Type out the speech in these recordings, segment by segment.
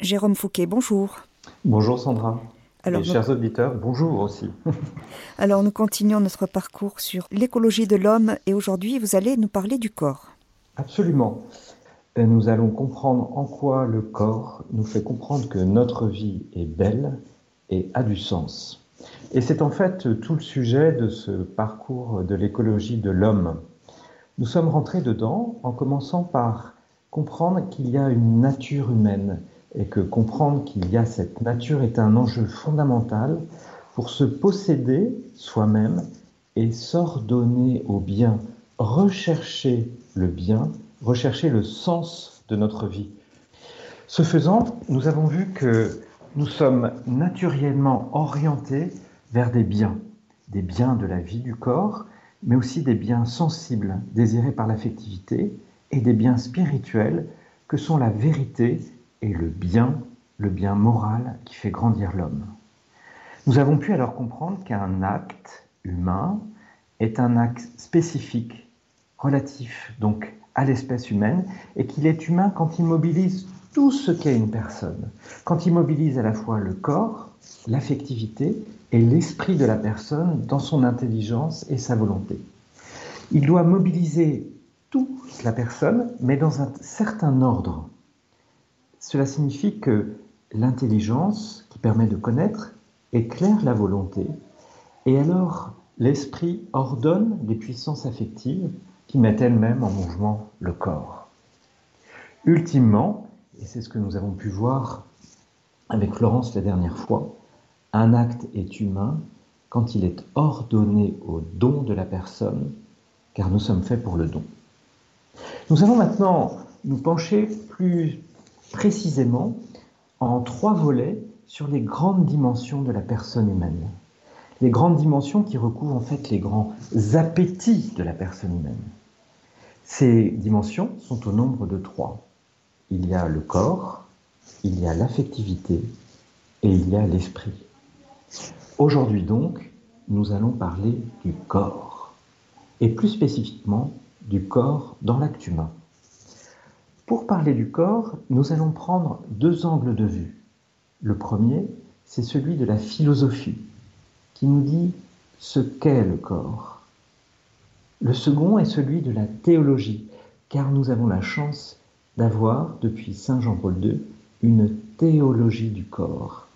Jérôme Fouquet, bonjour. Bonjour Sandra. Alors, Et chers auditeurs, bonjour aussi. Alors nous continuons notre parcours sur l'écologie de l'homme et aujourd'hui vous allez nous parler du corps. Absolument. Nous allons comprendre en quoi le corps nous fait comprendre que notre vie est belle et a du sens. Et c'est en fait tout le sujet de ce parcours de l'écologie de l'homme. Nous sommes rentrés dedans en commençant par comprendre qu'il y a une nature humaine et que comprendre qu'il y a cette nature est un enjeu fondamental pour se posséder soi-même et s'ordonner au bien, rechercher le bien, rechercher le sens de notre vie. Ce faisant, nous avons vu que nous sommes naturellement orientés vers des biens, des biens de la vie du corps, mais aussi des biens sensibles désirés par l'affectivité et des biens spirituels que sont la vérité et le bien, le bien moral qui fait grandir l'homme. Nous avons pu alors comprendre qu'un acte humain est un acte spécifique, relatif donc à l'espèce humaine, et qu'il est humain quand il mobilise tout ce qu'est une personne, quand il mobilise à la fois le corps, l'affectivité et l'esprit de la personne dans son intelligence et sa volonté. Il doit mobiliser toute la personne, mais dans un certain ordre. Cela signifie que l'intelligence qui permet de connaître éclaire la volonté, et alors l'esprit ordonne les puissances affectives qui mettent elles-mêmes en mouvement le corps. Ultimement, et c'est ce que nous avons pu voir avec Florence la dernière fois, un acte est humain quand il est ordonné au don de la personne, car nous sommes faits pour le don. Nous allons maintenant nous pencher plus précisément en trois volets sur les grandes dimensions de la personne humaine. Les grandes dimensions qui recouvrent en fait les grands appétits de la personne humaine. Ces dimensions sont au nombre de trois. Il y a le corps, il y a l'affectivité et il y a l'esprit. Aujourd'hui donc, nous allons parler du corps, et plus spécifiquement du corps dans l'acte humain. Pour parler du corps, nous allons prendre deux angles de vue. Le premier, c'est celui de la philosophie, qui nous dit ce qu'est le corps. Le second est celui de la théologie, car nous avons la chance d'avoir, depuis Saint Jean-Paul II, une théologie du corps,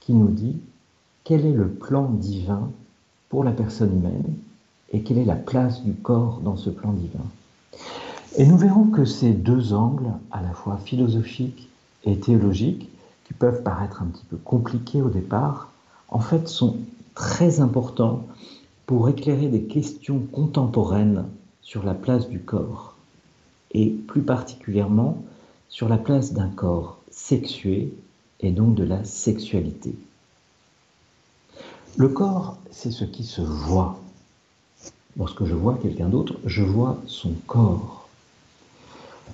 qui nous dit quel est le plan divin pour la personne humaine et quelle est la place du corps dans ce plan divin. Et nous verrons que ces deux angles, à la fois philosophiques et théologiques, qui peuvent paraître un petit peu compliqués au départ, en fait sont très importants pour éclairer des questions contemporaines sur la place du corps, et plus particulièrement sur la place d'un corps sexué et donc de la sexualité. Le corps, c'est ce qui se voit. Lorsque je vois quelqu'un d'autre, je vois son corps.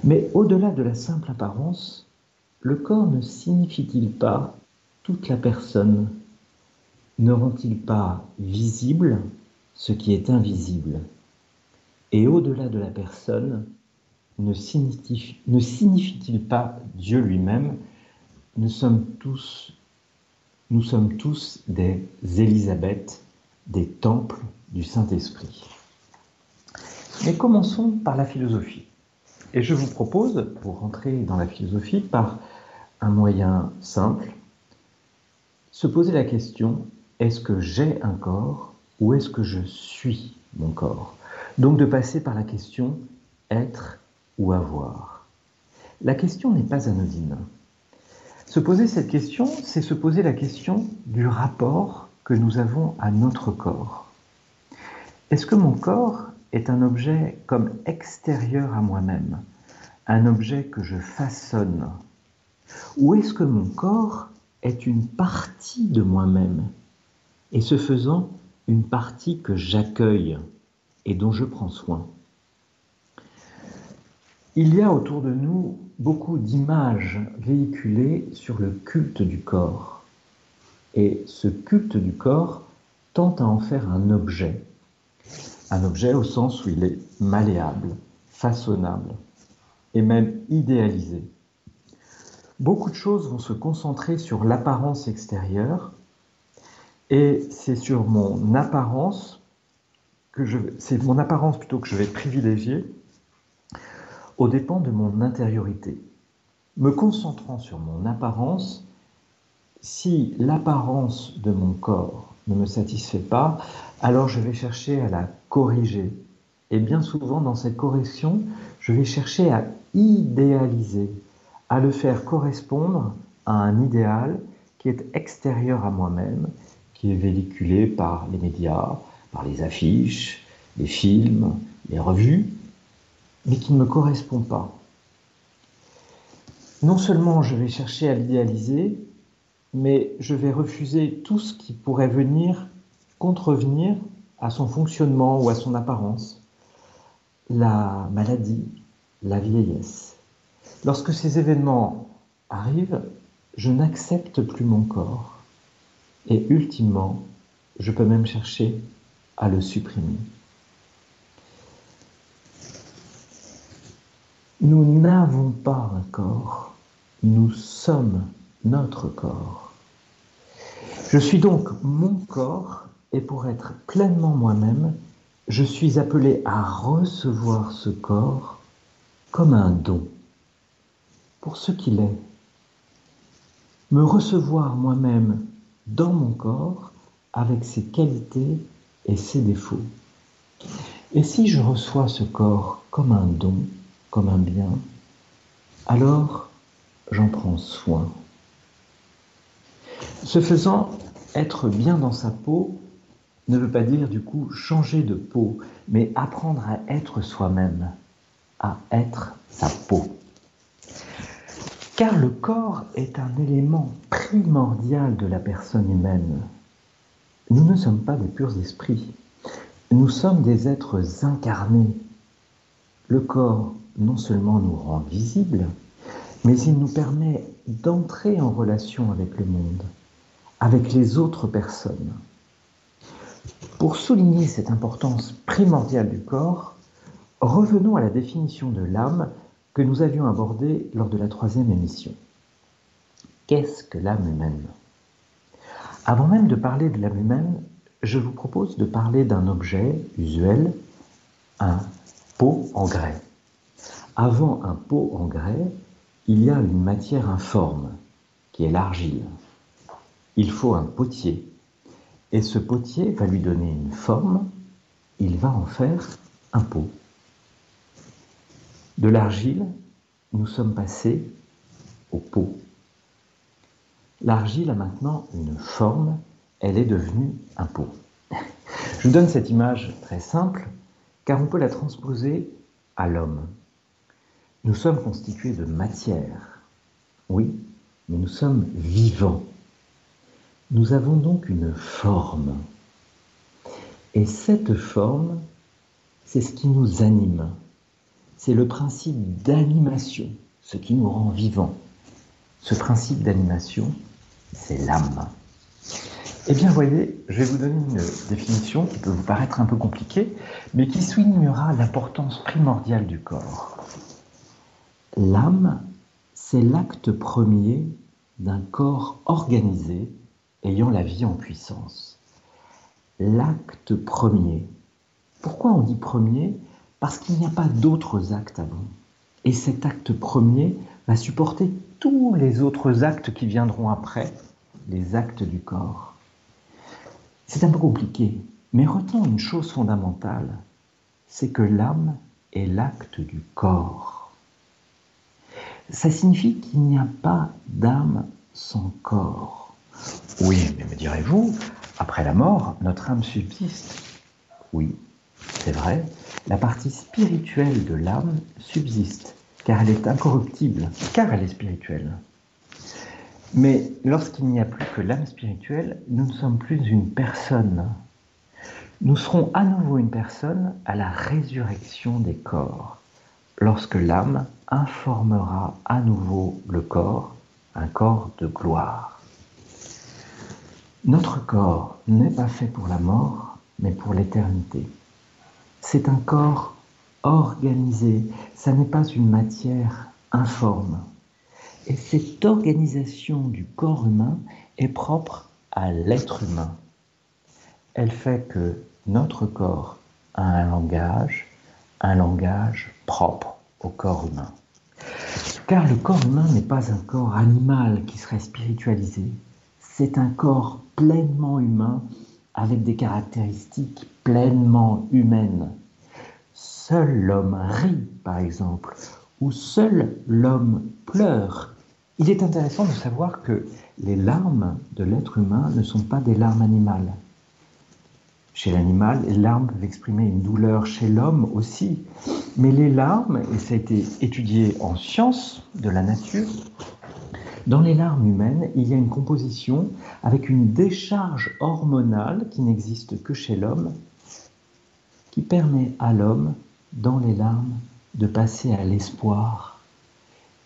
Mais au-delà de la simple apparence, le corps ne signifie-t-il pas toute la personne? Ne rend-il pas visible ce qui est invisible? Et au-delà de la personne, ne signifie-t-il pas Dieu lui-même? Nous sommes tous nous sommes tous des Élisabeth, des temples du Saint-Esprit. Mais commençons par la philosophie. Et je vous propose, pour rentrer dans la philosophie, par un moyen simple, se poser la question, est-ce que j'ai un corps ou est-ce que je suis mon corps? Donc de passer par la question être ou avoir. La question n'est pas anodine. Se poser cette question, c'est se poser la question du rapport que nous avons à notre corps. Est-ce que mon corps est un objet comme extérieur à moi-même, un objet que je façonne Ou est-ce que mon corps est une partie de moi-même et ce faisant une partie que j'accueille et dont je prends soin? Il y a autour de nous beaucoup d'images véhiculées sur le culte du corps. Et ce culte du corps tente à en faire un objet. Un objet au sens où il est malléable, façonnable et même idéalisé. beaucoup de choses vont se concentrer sur l'apparence extérieure et c'est sur mon apparence que je c'est que je vais privilégier au dépend de mon intériorité. Me concentrant sur mon apparence, si l'apparence de mon corps ne me satisfait pas, alors je vais chercher à la corriger. Et bien souvent, dans cette correction, je vais chercher à idéaliser, à le faire correspondre à un idéal qui est extérieur à moi-même, qui est véhiculé par les médias, par les affiches, les films, les revues, mais qui ne me correspond pas. Non seulement je vais chercher à l'idéaliser, mais je vais refuser tout ce qui pourrait venir contrevenir à son fonctionnement ou à son apparence. La maladie, la vieillesse. Lorsque ces événements arrivent, je n'accepte plus mon corps. Et ultimement, je peux même chercher à le supprimer. Nous n'avons pas un corps, nous sommes notre corps. Je suis donc mon corps et pour être pleinement moi-même, je suis appelé à recevoir ce corps comme un don, pour ce qu'il est. Me recevoir moi-même dans mon corps avec ses qualités et ses défauts. Et si je reçois ce corps comme un don, comme un bien, alors j'en prends soin. Ce faisant, être bien dans sa peau ne veut pas dire du coup changer de peau, mais apprendre à être soi-même, à être sa peau. Car le corps est un élément primordial de la personne humaine. Nous ne sommes pas des purs esprits. Nous sommes des êtres incarnés. Le corps non seulement nous rend visibles, mais il nous permet d'entrer en relation avec le monde, avec les autres personnes. Pour souligner cette importance primordiale du corps, revenons à la définition de l'âme que nous avions abordée lors de la troisième émission. Qu'est-ce que l'âme humaine? Avant même de parler de l'âme humaine, je vous propose de parler d'un objet usuel, un pot en grès. Avant un pot en grès, il y a une matière informe, qui est l'argile. Il faut un potier, et ce potier va lui donner une forme, il va en faire un pot. De l'argile, nous sommes passés au pot. L'argile a maintenant une forme, elle est devenue un pot. Je vous donne cette image très simple, car on peut la transposer à l'homme. Nous sommes constitués de matière, oui, mais nous sommes vivants. Nous avons donc une forme. Et cette forme, c'est ce qui nous anime. C'est le principe d'animation, ce qui nous rend vivants. Ce principe d'animation, c'est l'âme. Eh bien, voyez, je vais vous donner une définition qui peut vous paraître un peu compliquée, mais qui soulignera l'importance primordiale du corps. L'âme, c'est l'acte premier d'un corps organisé ayant la vie en puissance. L'acte premier. Pourquoi on dit premier? Parce qu'il n'y a pas d'autres actes avant. Et cet acte premier va supporter tous les autres actes qui viendront après, les actes du corps. C'est un peu compliqué, mais retenons une chose fondamentale, c'est que l'âme est l'acte du corps ça signifie qu'il n'y a pas d'âme sans corps. Oui, mais me direz-vous, après la mort, notre âme subsiste. Oui, c'est vrai, la partie spirituelle de l'âme subsiste, car elle est incorruptible, car elle est spirituelle. Mais lorsqu'il n'y a plus que l'âme spirituelle, nous ne sommes plus une personne. Nous serons à nouveau une personne à la résurrection des corps lorsque l'âme informera à nouveau le corps, un corps de gloire. Notre corps n'est pas fait pour la mort, mais pour l'éternité. C'est un corps organisé, ça n'est pas une matière informe. Et cette organisation du corps humain est propre à l'être humain. Elle fait que notre corps a un langage, un langage propre au corps humain. Car le corps humain n'est pas un corps animal qui serait spiritualisé, c'est un corps pleinement humain avec des caractéristiques pleinement humaines. Seul l'homme rit, par exemple, ou seul l'homme pleure. Il est intéressant de savoir que les larmes de l'être humain ne sont pas des larmes animales. Chez l'animal, les larmes peuvent exprimer une douleur, chez l'homme aussi. Mais les larmes, et ça a été étudié en sciences de la nature, dans les larmes humaines, il y a une composition avec une décharge hormonale qui n'existe que chez l'homme, qui permet à l'homme, dans les larmes, de passer à l'espoir.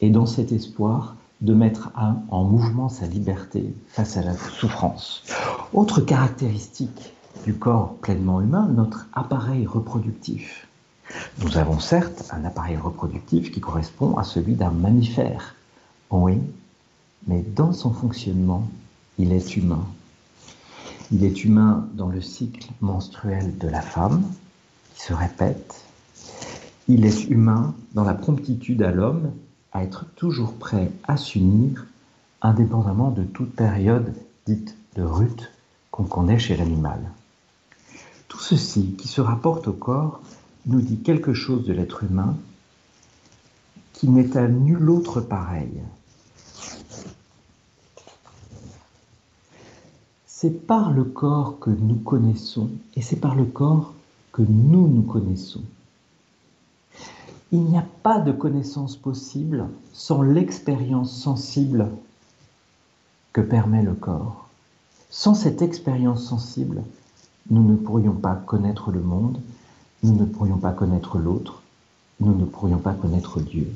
Et dans cet espoir, de mettre en mouvement sa liberté face à la souffrance. Autre caractéristique du corps pleinement humain, notre appareil reproductif. Nous avons certes un appareil reproductif qui correspond à celui d'un mammifère, oui, mais dans son fonctionnement, il est humain. Il est humain dans le cycle menstruel de la femme, qui se répète. Il est humain dans la promptitude à l'homme à être toujours prêt à s'unir, indépendamment de toute période dite de rut qu'on connaît chez l'animal. Tout ceci qui se rapporte au corps nous dit quelque chose de l'être humain qui n'est à nul autre pareil. C'est par le corps que nous connaissons et c'est par le corps que nous nous connaissons. Il n'y a pas de connaissance possible sans l'expérience sensible que permet le corps. Sans cette expérience sensible, nous ne pourrions pas connaître le monde, nous ne pourrions pas connaître l'autre, nous ne pourrions pas connaître Dieu.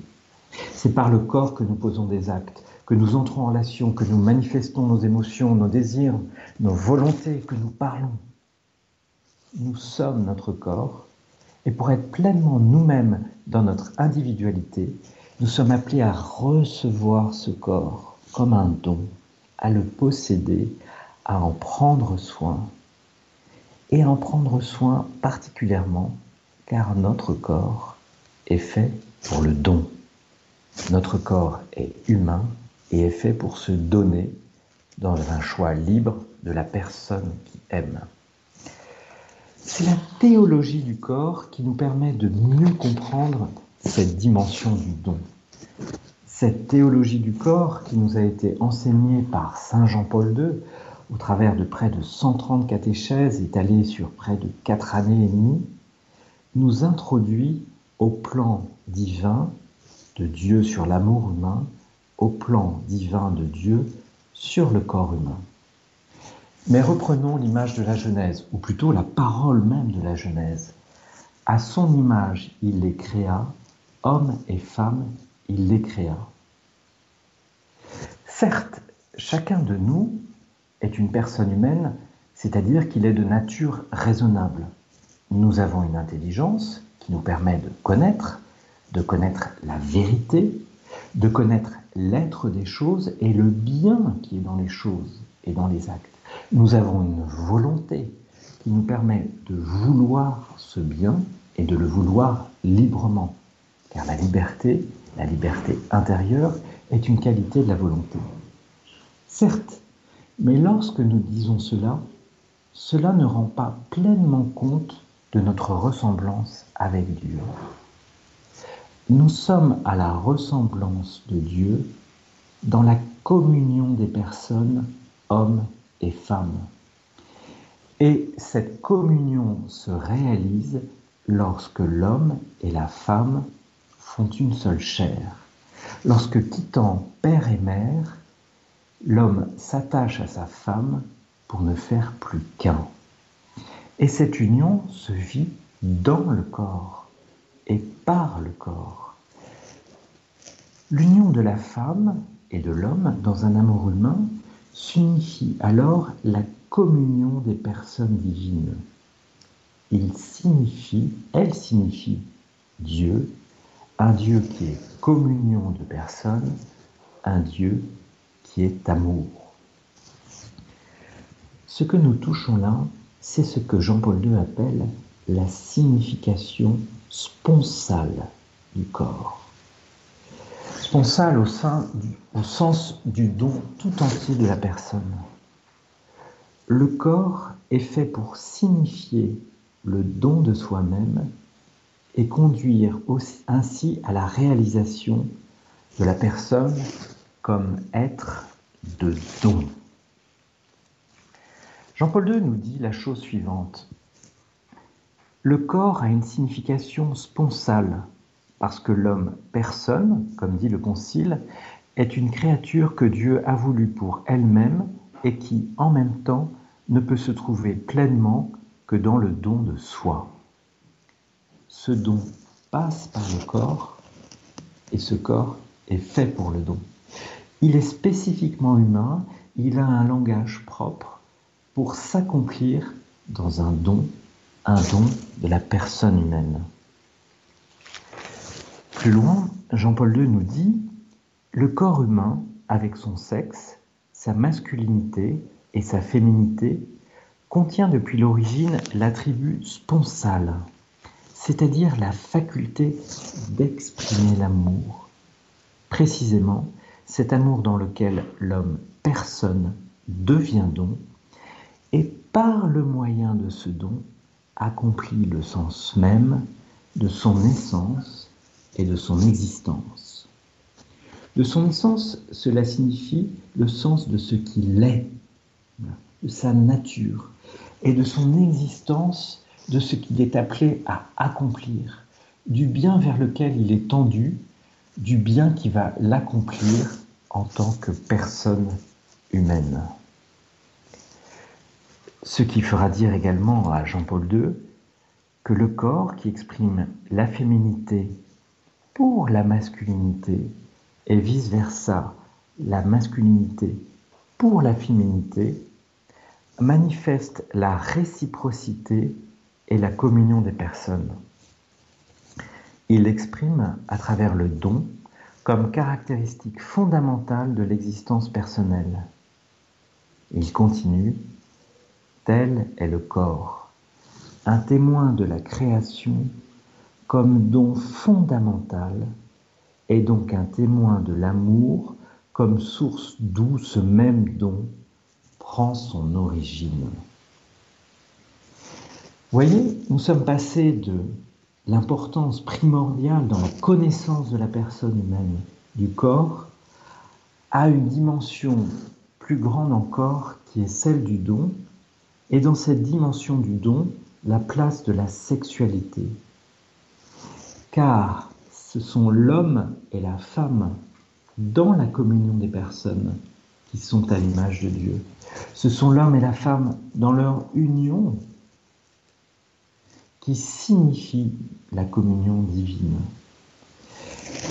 C'est par le corps que nous posons des actes, que nous entrons en relation, que nous manifestons nos émotions, nos désirs, nos volontés, que nous parlons. Nous sommes notre corps, et pour être pleinement nous-mêmes dans notre individualité, nous sommes appelés à recevoir ce corps comme un don, à le posséder, à en prendre soin, et en prendre soin particulièrement car notre corps est fait pour le don. Notre corps est humain et est fait pour se donner dans un choix libre de la personne qui aime. C'est la théologie du corps qui nous permet de mieux comprendre cette dimension du don. Cette théologie du corps qui nous a été enseignée par Saint Jean-Paul II au travers de près de 130 catéchèses étalées sur près de 4 années et demie, nous introduit au plan divin de Dieu sur l'amour humain, plan divin de Dieu sur le corps humain. Mais reprenons l'image de la Genèse, ou plutôt la parole même de la Genèse. À son image, il les créa, hommes et femmes, il les créa. Certes, chacun de nous est une personne humaine, c'est-à-dire qu'il est de nature raisonnable. Nous avons une intelligence qui nous permet de connaître, de connaître la vérité, de connaître l'être des choses et le bien qui est dans les choses et dans les actes. Nous avons une volonté qui nous permet de vouloir ce bien et de le vouloir librement. Car la liberté, la liberté intérieure, est une qualité de la volonté. Certes, mais lorsque nous disons cela, cela ne rend pas pleinement compte de notre ressemblance avec Dieu. Nous sommes à la ressemblance de Dieu dans la communion des personnes, hommes et femmes. Et cette communion se réalise lorsque l'homme et la femme font une seule chair. Lorsque quittant père et mère, l'homme s'attache à sa femme pour ne faire plus qu'un. Et cette union se vit dans le corps et par le corps. L'union de la femme et de l'homme dans un amour humain signifie alors la communion des personnes divines. Il signifie, elle signifie Dieu, un Dieu qui est communion de personnes, un Dieu qui est amour. Ce que nous touchons là, c'est ce que Jean-Paul II appelle la signification sponsale du corps. Sponsale au, au sens du don tout entier de la personne. Le corps est fait pour signifier le don de soi-même et conduire ainsi à la réalisation de la personne comme être de don. Jean-Paul II nous dit la chose suivante. Le corps a une signification sponsale parce que l'homme personne, comme dit le Concile, est une créature que Dieu a voulu pour elle-même et qui, en même temps, ne peut se trouver pleinement que dans le don de soi. Ce don passe par le corps et ce corps est fait pour le don. Il est spécifiquement humain, il a un langage propre, pour s'accomplir dans un don, un don de la personne humaine. Plus loin, Jean-Paul II nous dit, le corps humain, avec son sexe, sa masculinité et sa féminité, contient depuis l'origine l'attribut sponsal, c'est-à-dire la faculté d'exprimer l'amour. Précisément, cet amour dans lequel l'homme personne devient don et par le moyen de ce don accomplit le sens même de son essence et de son existence. De son essence, cela signifie le sens de ce qu'il est, de sa nature, et de son existence, de ce qu'il est appelé à accomplir, du bien vers lequel il est tendu, du bien qui va l'accomplir en tant que personne humaine. Ce qui fera dire également à Jean-Paul II que le corps qui exprime la féminité pour la masculinité et vice-versa la masculinité pour la féminité manifeste la réciprocité et la communion des personnes. Il l'exprime à travers le don comme caractéristique fondamentale de l'existence personnelle. Il continue Tel est le corps, un témoin de la création comme don fondamental et donc un témoin de l'amour comme source d'où ce même don prend son origine. Voyez, nous sommes passés de l'importance primordiale dans la connaissance de la personne humaine, du corps, à une dimension plus grande encore qui est celle du don, et dans cette dimension du don, la place de la sexualité. Car ce sont l'homme et la femme dans la communion des personnes qui sont à l'image de Dieu. Ce sont l'homme et la femme dans leur union qui signifie la communion divine.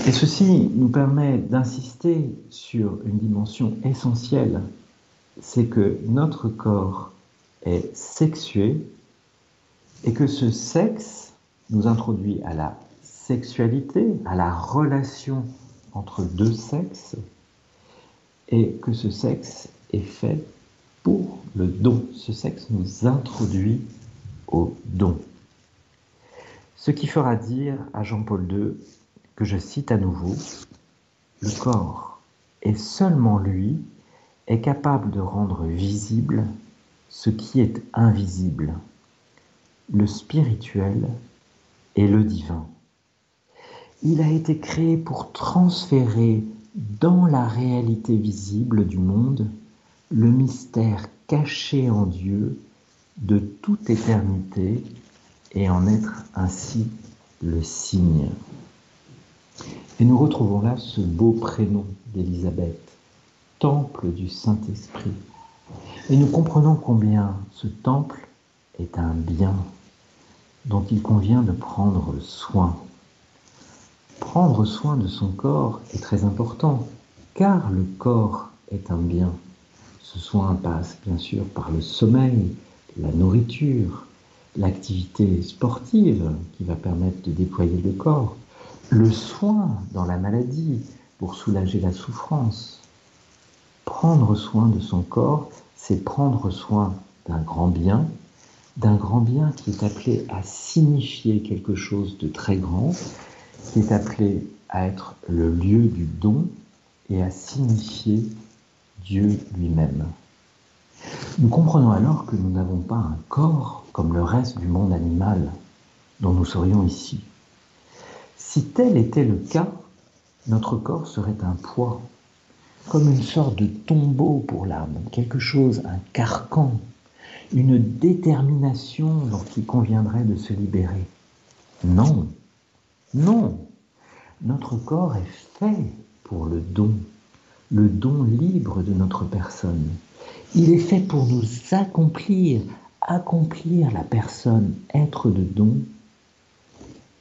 Et ceci nous permet d'insister sur une dimension essentielle, c'est que notre corps est sexué et que ce sexe nous introduit à la sexualité, à la relation entre deux sexes, et que ce sexe est fait pour le don. Ce sexe nous introduit au don. Ce qui fera dire à Jean-Paul II, que je cite à nouveau, le corps, et seulement lui, est capable de rendre visible ce qui est invisible, le spirituel et le divin. Il a été créé pour transférer dans la réalité visible du monde le mystère caché en Dieu de toute éternité et en être ainsi le signe. Et nous retrouvons là ce beau prénom d'Élisabeth, Temple du Saint-Esprit. Et nous comprenons combien ce temple est un bien dont il convient de prendre soin. Prendre soin de son corps est très important, car le corps est un bien. Ce soin passe bien sûr par le sommeil, la nourriture, l'activité sportive qui va permettre de déployer le corps, le soin dans la maladie, pour soulager la souffrance. Prendre soin de son corps, c'est prendre soin d'un grand bien, d'un grand bien qui est appelé à signifier quelque chose de très grand, qui est appelé à être le lieu du don et à signifier Dieu lui-même. Nous comprenons alors que nous n'avons pas un corps comme le reste du monde animal dont nous serions ici. Si tel était le cas, notre corps serait un poids, comme une sorte de tombeau pour l'âme, quelque chose, un carcan, une détermination dont il conviendrait de se libérer. Non, non, notre corps est fait pour le don, le don libre de notre personne. Il est fait pour nous accomplir, accomplir la personne, être de don,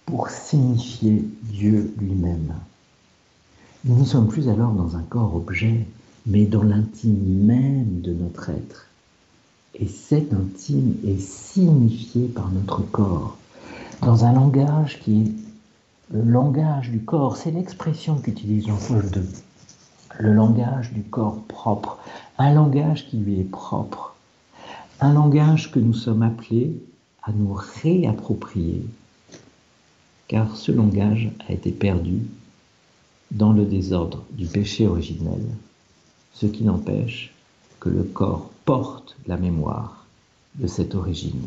pour signifier Dieu lui-même. Nous ne sommes plus alors dans un corps-objet, mais dans l'intime même de notre être. Et cet intime est signifié par notre corps, dans un langage qui est le langage du corps. C'est l'expression qu'utilise Jean-Paul II. Le langage du corps propre, un langage qui lui est propre, un langage que nous sommes appelés à nous réapproprier, car ce langage a été perdu dans le désordre du péché originel, ce qui n'empêche que le corps porte la mémoire de cette origine.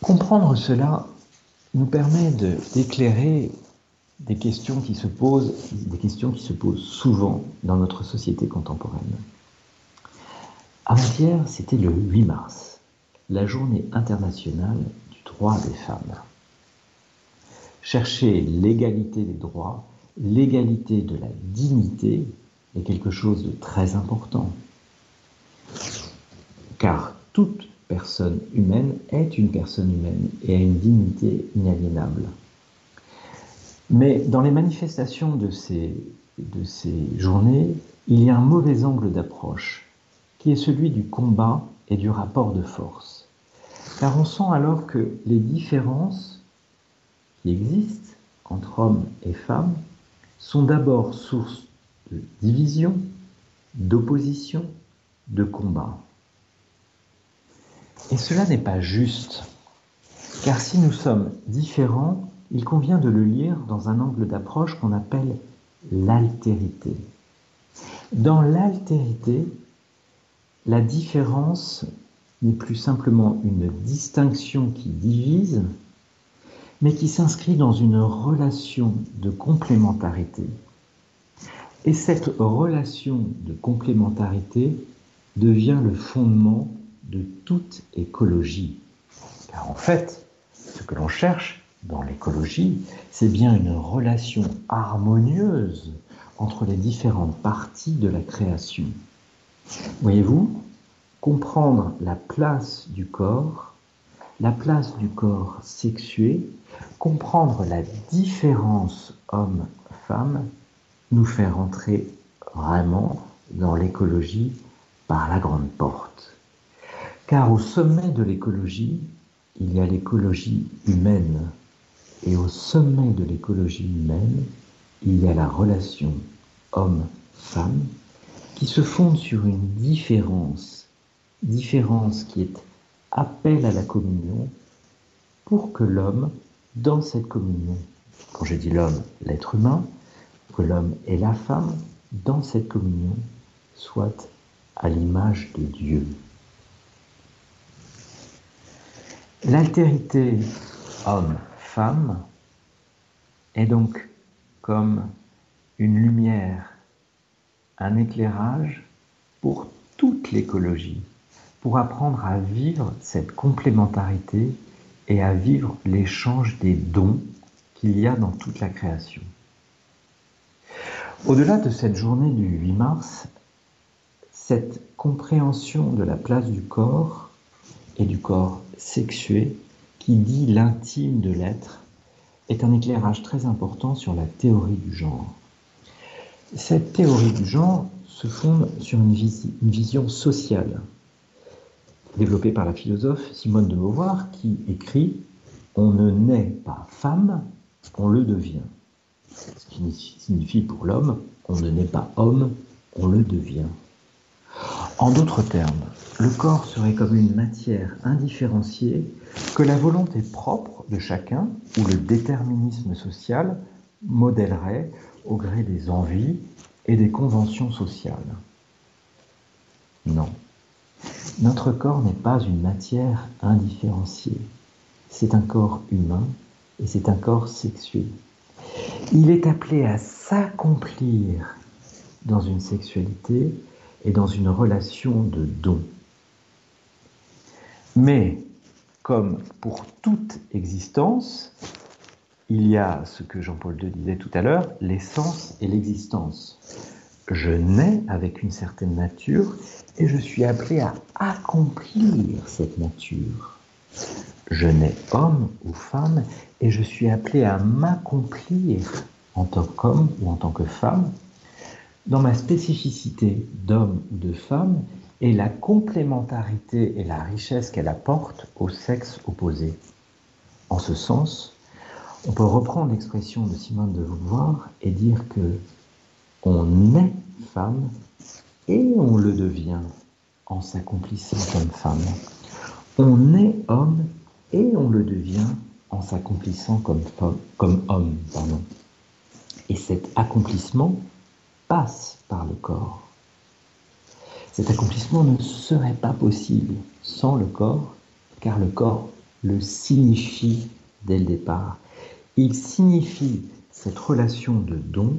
Comprendre cela nous permet d'éclairer des questions qui se posent, des questions qui se posent souvent dans notre société contemporaine. Avant-hier, c'était le 8 mars, la journée internationale du droit des femmes. Chercher l'égalité des droits, l'égalité de la dignité est quelque chose de très important. Car toute personne humaine est une personne humaine et a une dignité inaliénable. Mais dans les manifestations de ces, de journées, il y a un mauvais angle d'approche, qui est celui du combat et du rapport de force. Car on sent alors que les différences existent entre hommes et femmes sont d'abord source de division, d'opposition, de combat. Et cela n'est pas juste, car si nous sommes différents, il convient de le lire dans un angle d'approche qu'on appelle l'altérité. Dans l'altérité, la différence n'est plus simplement une distinction qui divise, mais qui s'inscrit dans une relation de complémentarité. Et cette relation de complémentarité devient le fondement de toute écologie. Car en fait, ce que l'on cherche dans l'écologie, c'est bien une relation harmonieuse entre les différentes parties de la création. Voyez-vous, comprendre la place du corps, la place du corps sexué, comprendre la différence homme-femme, nous fait rentrer vraiment dans l'écologie par la grande porte. Car au sommet de l'écologie, il y a l'écologie humaine. Et au sommet de l'écologie humaine, il y a la relation homme-femme qui se fonde sur une différence, différence qui est appel à la communion pour que l'homme, dans cette communion, quand je dis l'homme, l'être humain, que l'homme et la femme, dans cette communion, soient à l'image de Dieu. L'altérité homme-femme est donc comme une lumière, un éclairage pour toute l'écologie, pour apprendre à vivre cette complémentarité et à vivre l'échange des dons qu'il y a dans toute la création. Au-delà de cette journée du 8 mars, cette compréhension de la place du corps et du corps sexué qui dit l'intime de l'être est un éclairage très important sur la théorie du genre. Cette théorie du genre se fonde sur une, vision sociale, développée par la philosophe Simone de Beauvoir qui écrit On ne naît pas femme, on le devient. Ce qui signifie pour l'homme, on ne naît pas homme, on le devient. En d'autres termes, le corps serait comme une matière indifférenciée que la volonté propre de chacun ou le déterminisme social modèlerait au gré des envies et des conventions sociales. Non. Notre corps n'est pas une matière indifférenciée. C'est un corps humain et c'est un corps sexué. Il est appelé à s'accomplir dans une sexualité et dans une relation de don. Mais, comme pour toute existence, il y a ce que Jean-Paul II disait tout à l'heure, l'essence et l'existence. Je nais avec une certaine nature et je suis appelé à accomplir cette nature. Je nais homme ou femme et je suis appelé à m'accomplir en tant qu'homme ou en tant que femme dans ma spécificité d'homme ou de femme et la complémentarité et la richesse qu'elle apporte au sexe opposé. En ce sens, on peut reprendre l'expression de Simone de Beauvoir et dire que on est femme et on le devient en s'accomplissant comme femme. On est homme et on le devient en s'accomplissant comme, comme homme. Pardon. Et cet accomplissement passe par le corps. Cet accomplissement ne serait pas possible sans le corps, car le corps le signifie dès le départ. Il signifie cette relation de don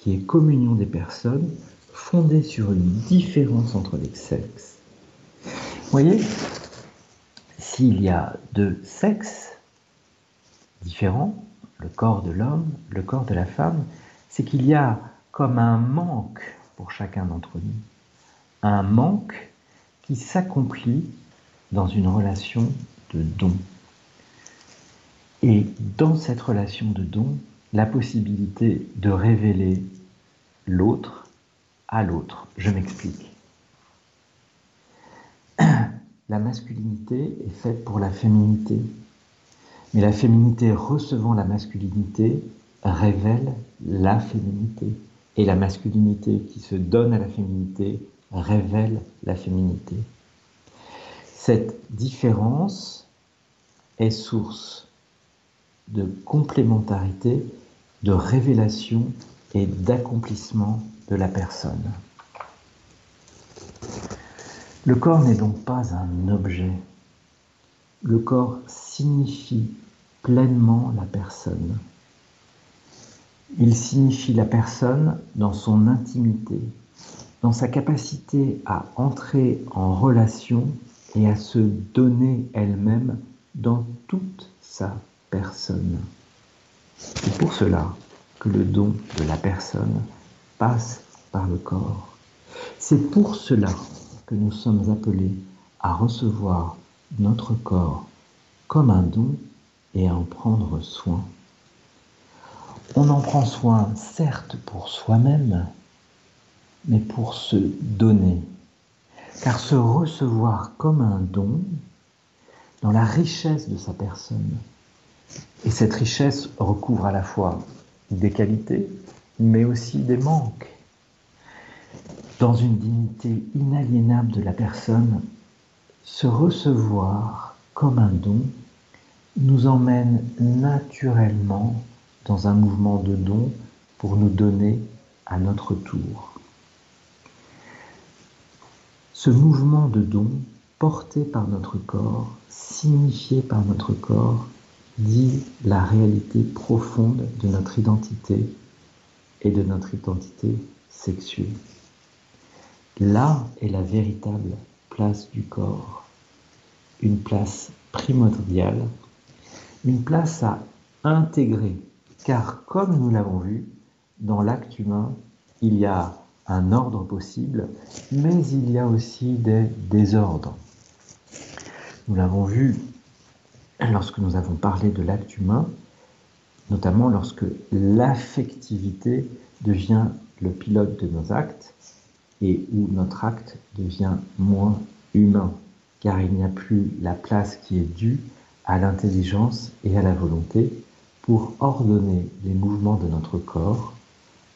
qui est communion des personnes fondée sur une différence entre les sexes. Vous voyez, s'il y a deux sexes différents, le corps de l'homme, le corps de la femme, c'est qu'il y a comme un manque pour chacun d'entre nous. Un manque qui s'accomplit dans une relation de don. Et dans cette relation de don, la possibilité de révéler l'autre à l'autre. Je m'explique. La masculinité est faite pour la féminité, mais la féminité recevant la masculinité révèle la féminité. Et la masculinité qui se donne à la féminité révèle la féminité. Cette différence est source de complémentarité, de révélation et d'accomplissement de la personne. Le corps n'est donc pas un objet. Le corps signifie pleinement la personne. Il signifie la personne dans son intimité, dans sa capacité à entrer en relation et à se donner elle-même dans toute sa personne. C'est pour cela que le don de la personne passe par le corps. C'est pour cela que nous sommes appelés à recevoir notre corps comme un don et à en prendre soin. On en prend soin, certes, pour soi-même, mais pour se donner. Car se recevoir comme un don, dans la richesse de sa personne, et cette richesse recouvre à la fois des qualités, mais aussi des manques. Dans une dignité inaliénable de la personne, se recevoir comme un don nous emmène naturellement dans un mouvement de don pour nous donner à notre tour. Ce mouvement de don porté par notre corps, signifié par notre corps, dit la réalité profonde de notre identité et de notre identité sexuée. Là est la véritable place du corps, une place primordiale, une place à intégrer car comme nous l'avons vu, dans l'acte humain, il y a un ordre possible, mais il y a aussi des désordres. Nous l'avons vu lorsque nous avons parlé de l'acte humain, notamment lorsque l'affectivité devient le pilote de nos actes et où notre acte devient moins humain, car il n'y a plus la place qui est due à l'intelligence et à la volonté, pour ordonner les mouvements de notre corps,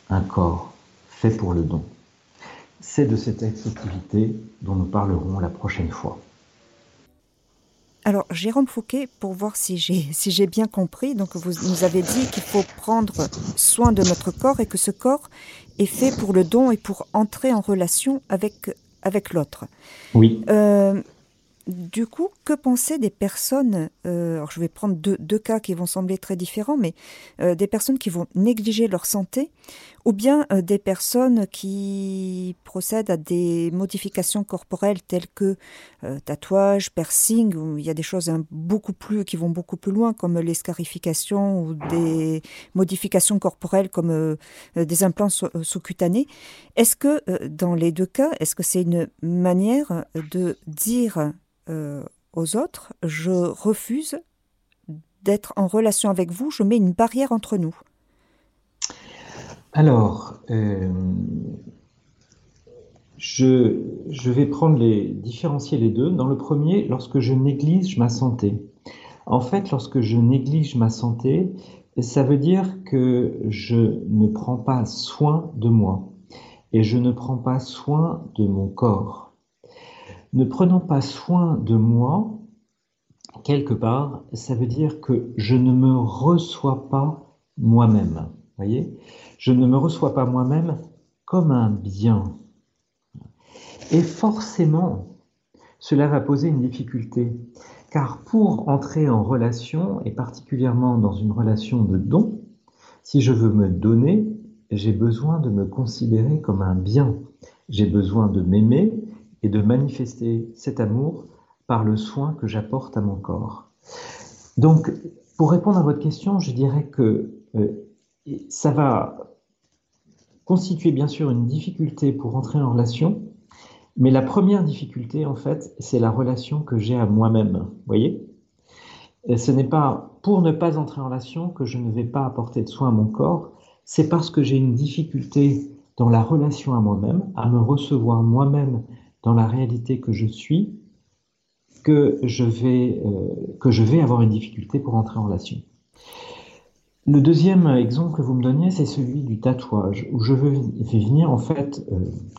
un corps fait pour le don. C'est de cette activité dont nous parlerons la prochaine fois. Alors, Jérôme Fouquet, pour voir si j'ai si bien compris, donc vous nous avez dit qu'il faut prendre soin de notre corps et que ce corps est fait pour le don et pour entrer en relation avec avec l'autre. Oui. Euh, du coup, que penser des personnes, euh, alors je vais prendre deux, deux, cas qui vont sembler très différents, mais euh, des personnes qui vont négliger leur santé, ou bien euh, des personnes qui procèdent à des modifications corporelles telles que euh, tatouage, piercing, où il y a des choses hein, beaucoup plus qui vont beaucoup plus loin, comme l'escarification ou des modifications corporelles comme euh, des implants sous-cutanés. Est-ce que dans les deux cas, est-ce que c'est une manière de dire euh, aux autres, je refuse d'être en relation avec vous, je mets une barrière entre nous? Alors, euh, je, vais prendre les, différencier les deux. Dans le premier, lorsque je néglige ma santé. En fait, lorsque je néglige ma santé, ça veut dire que je ne prends pas soin de moi et je ne prends pas soin de mon corps ne prenant pas soin de moi, quelque part, ça veut dire que je ne me reçois pas moi-même. Voyez? Je ne me reçois pas moi-même comme un bien. Et forcément, cela va poser une difficulté. Car pour entrer en relation, et particulièrement dans une relation de don, si je veux me donner, j'ai besoin de me considérer comme un bien. J'ai besoin de m'aimer, et de manifester cet amour par le soin que j'apporte à mon corps. Donc, pour répondre à votre question, je dirais que euh, ça va constituer bien sûr une difficulté pour entrer en relation, mais la première difficulté, en fait, c'est la relation que j'ai à moi-même. voyez? Et Ce n'est pas pour ne pas entrer en relation que je ne vais pas apporter de soin à mon corps, c'est parce que j'ai une difficulté dans la relation à moi-même, à me recevoir moi-même dans la réalité que je suis que je vais, euh, que je vais avoir une difficulté pour entrer en relation. Le deuxième exemple que vous me donniez, c'est celui du tatouage, où je veux venir en fait euh,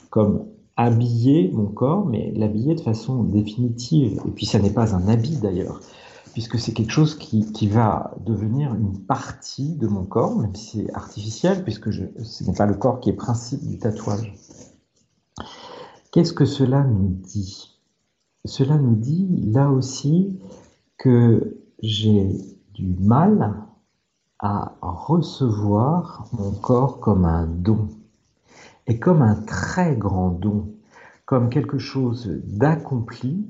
comme habiller mon corps, mais l'habiller de façon définitive. Et puis ça n'est pas un habit d'ailleurs, puisque c'est quelque chose qui, va devenir une partie de mon corps, même si c'est artificiel, puisque ce n'est pas le corps qui est principe du tatouage. Qu'est-ce que cela nous dit? Cela nous dit là aussi que j'ai du mal à recevoir mon corps comme un don, et comme un très grand don, comme quelque chose d'accompli,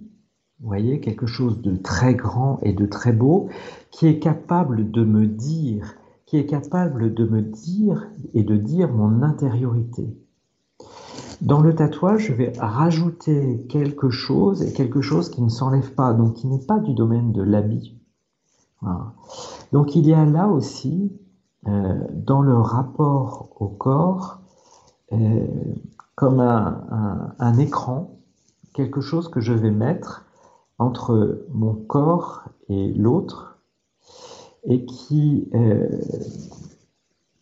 vous voyez, quelque chose de très grand et de très beau, qui est capable de me dire, qui est capable de me dire et de dire mon intériorité. Dans le tatouage, je vais rajouter quelque chose et quelque chose qui ne s'enlève pas, donc qui n'est pas du domaine de l'habit. Donc il y a là aussi, euh, dans le rapport au corps, euh, comme un, écran, quelque chose que je vais mettre entre mon corps et l'autre, et qui euh,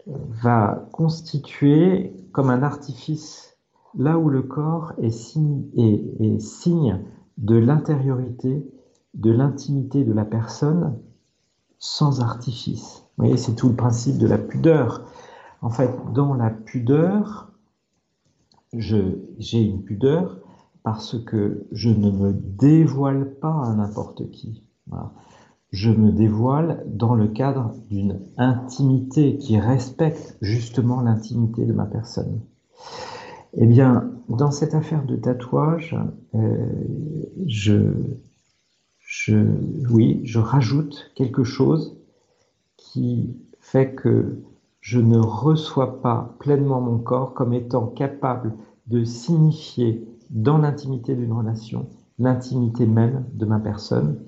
va constituer comme un artifice là où le corps est signe de l'intériorité, de l'intimité de la personne, sans artifice. Vous voyez, c'est tout le principe de la pudeur. En fait, dans la pudeur, j'ai une pudeur parce que je ne me dévoile pas à n'importe qui. Je me dévoile dans le cadre d'une intimité qui respecte justement l'intimité de ma personne. Eh bien, dans cette affaire de tatouage, euh, je, je, oui, je rajoute quelque chose qui fait que je ne reçois pas pleinement mon corps comme étant capable de signifier dans l'intimité d'une relation l'intimité même de ma personne.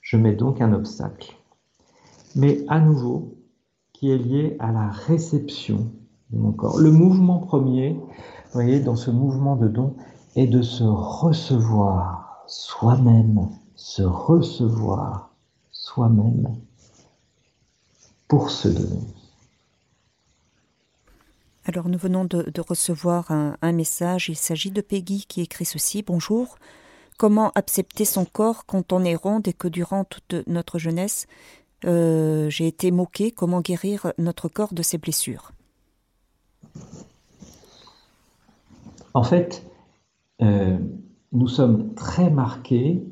Je mets donc un obstacle. Mais à nouveau, qui est lié à la réception de mon corps. Le mouvement premier, vous voyez, dans ce mouvement de don, est de se recevoir soi-même, se recevoir soi-même. pour se donner. Alors nous venons de, recevoir un, message, il s'agit de Peggy qui écrit ceci, Bonjour, comment accepter son corps quand on est ronde et que durant toute notre jeunesse, euh, j'ai été moquée, comment guérir notre corps de ses blessures? En fait, euh, nous sommes très marqués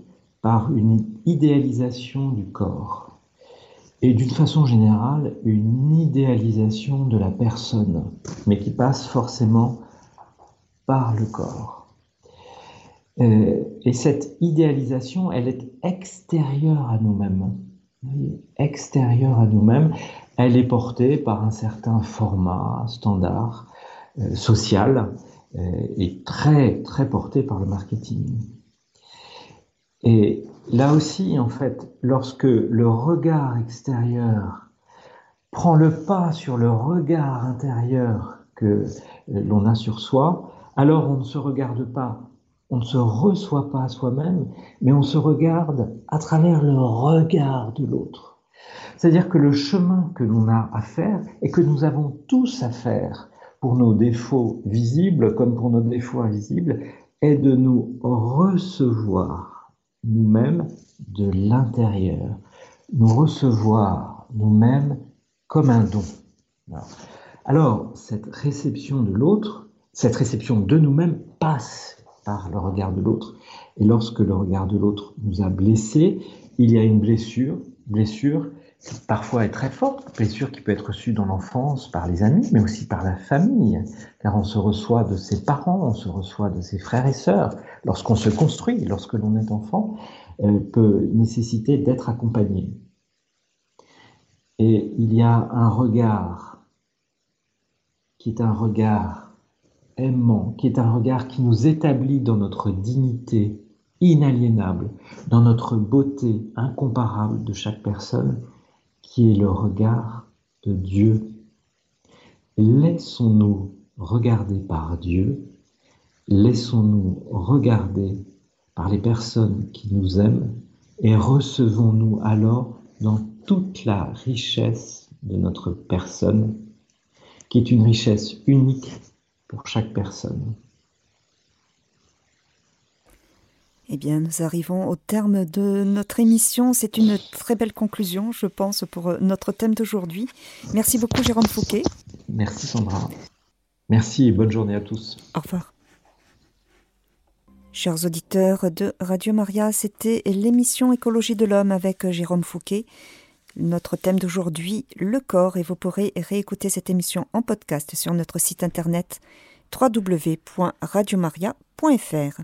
par une idéalisation du corps et d'une façon générale une idéalisation de la personne, mais qui passe forcément par le corps. Euh, et cette idéalisation, elle est extérieure à nous-mêmes. Extérieure à nous-mêmes, elle est portée par un certain format standard euh, social euh, et très très portée par le marketing. Et là aussi, en fait, lorsque le regard extérieur prend le pas sur le regard intérieur que l'on a sur soi, alors on ne se regarde pas, on ne se reçoit pas soi-même, mais on se regarde à travers le regard de l'autre. C'est-à-dire que le chemin que l'on a à faire et que nous avons tous à faire pour nos défauts visibles comme pour nos défauts invisibles est de nous recevoir nous-mêmes de l'intérieur, nous recevoir nous-mêmes comme un don. Alors, cette réception de l'autre, cette réception de nous-mêmes passe par le regard de l'autre. Et lorsque le regard de l'autre nous a blessés, il y a une blessure, blessure parfois est très forte, blessure qui peut être reçue dans l'enfance par les amis, mais aussi par la famille, car on se reçoit de ses parents, on se reçoit de ses frères et sœurs. Lorsqu'on se construit, lorsque l'on est enfant, elle peut nécessiter d'être accompagné. Et il y a un regard qui est un regard aimant, qui est un regard qui nous établit dans notre dignité inaliénable, dans notre beauté incomparable de chaque personne qui est le regard de Dieu. Laissons-nous regarder par Dieu, laissons-nous regarder par les personnes qui nous aiment et recevons-nous alors dans toute la richesse de notre personne, qui est une richesse unique pour chaque personne. Eh bien, nous arrivons au terme de notre émission. C'est une très belle conclusion, je pense, pour euh, notre thème d'aujourd'hui. Merci beaucoup, Jérôme Fouquet. Merci, Sandra. Merci et bonne journée à tous. Au revoir. Chers auditeurs de Radio Maria, c'était l'émission Écologie de l'homme avec euh, Jérôme Fouquet. Notre thème d'aujourd'hui, le corps, et vous pourrez réécouter cette émission en podcast sur notre site internet www.radiomaria.fr.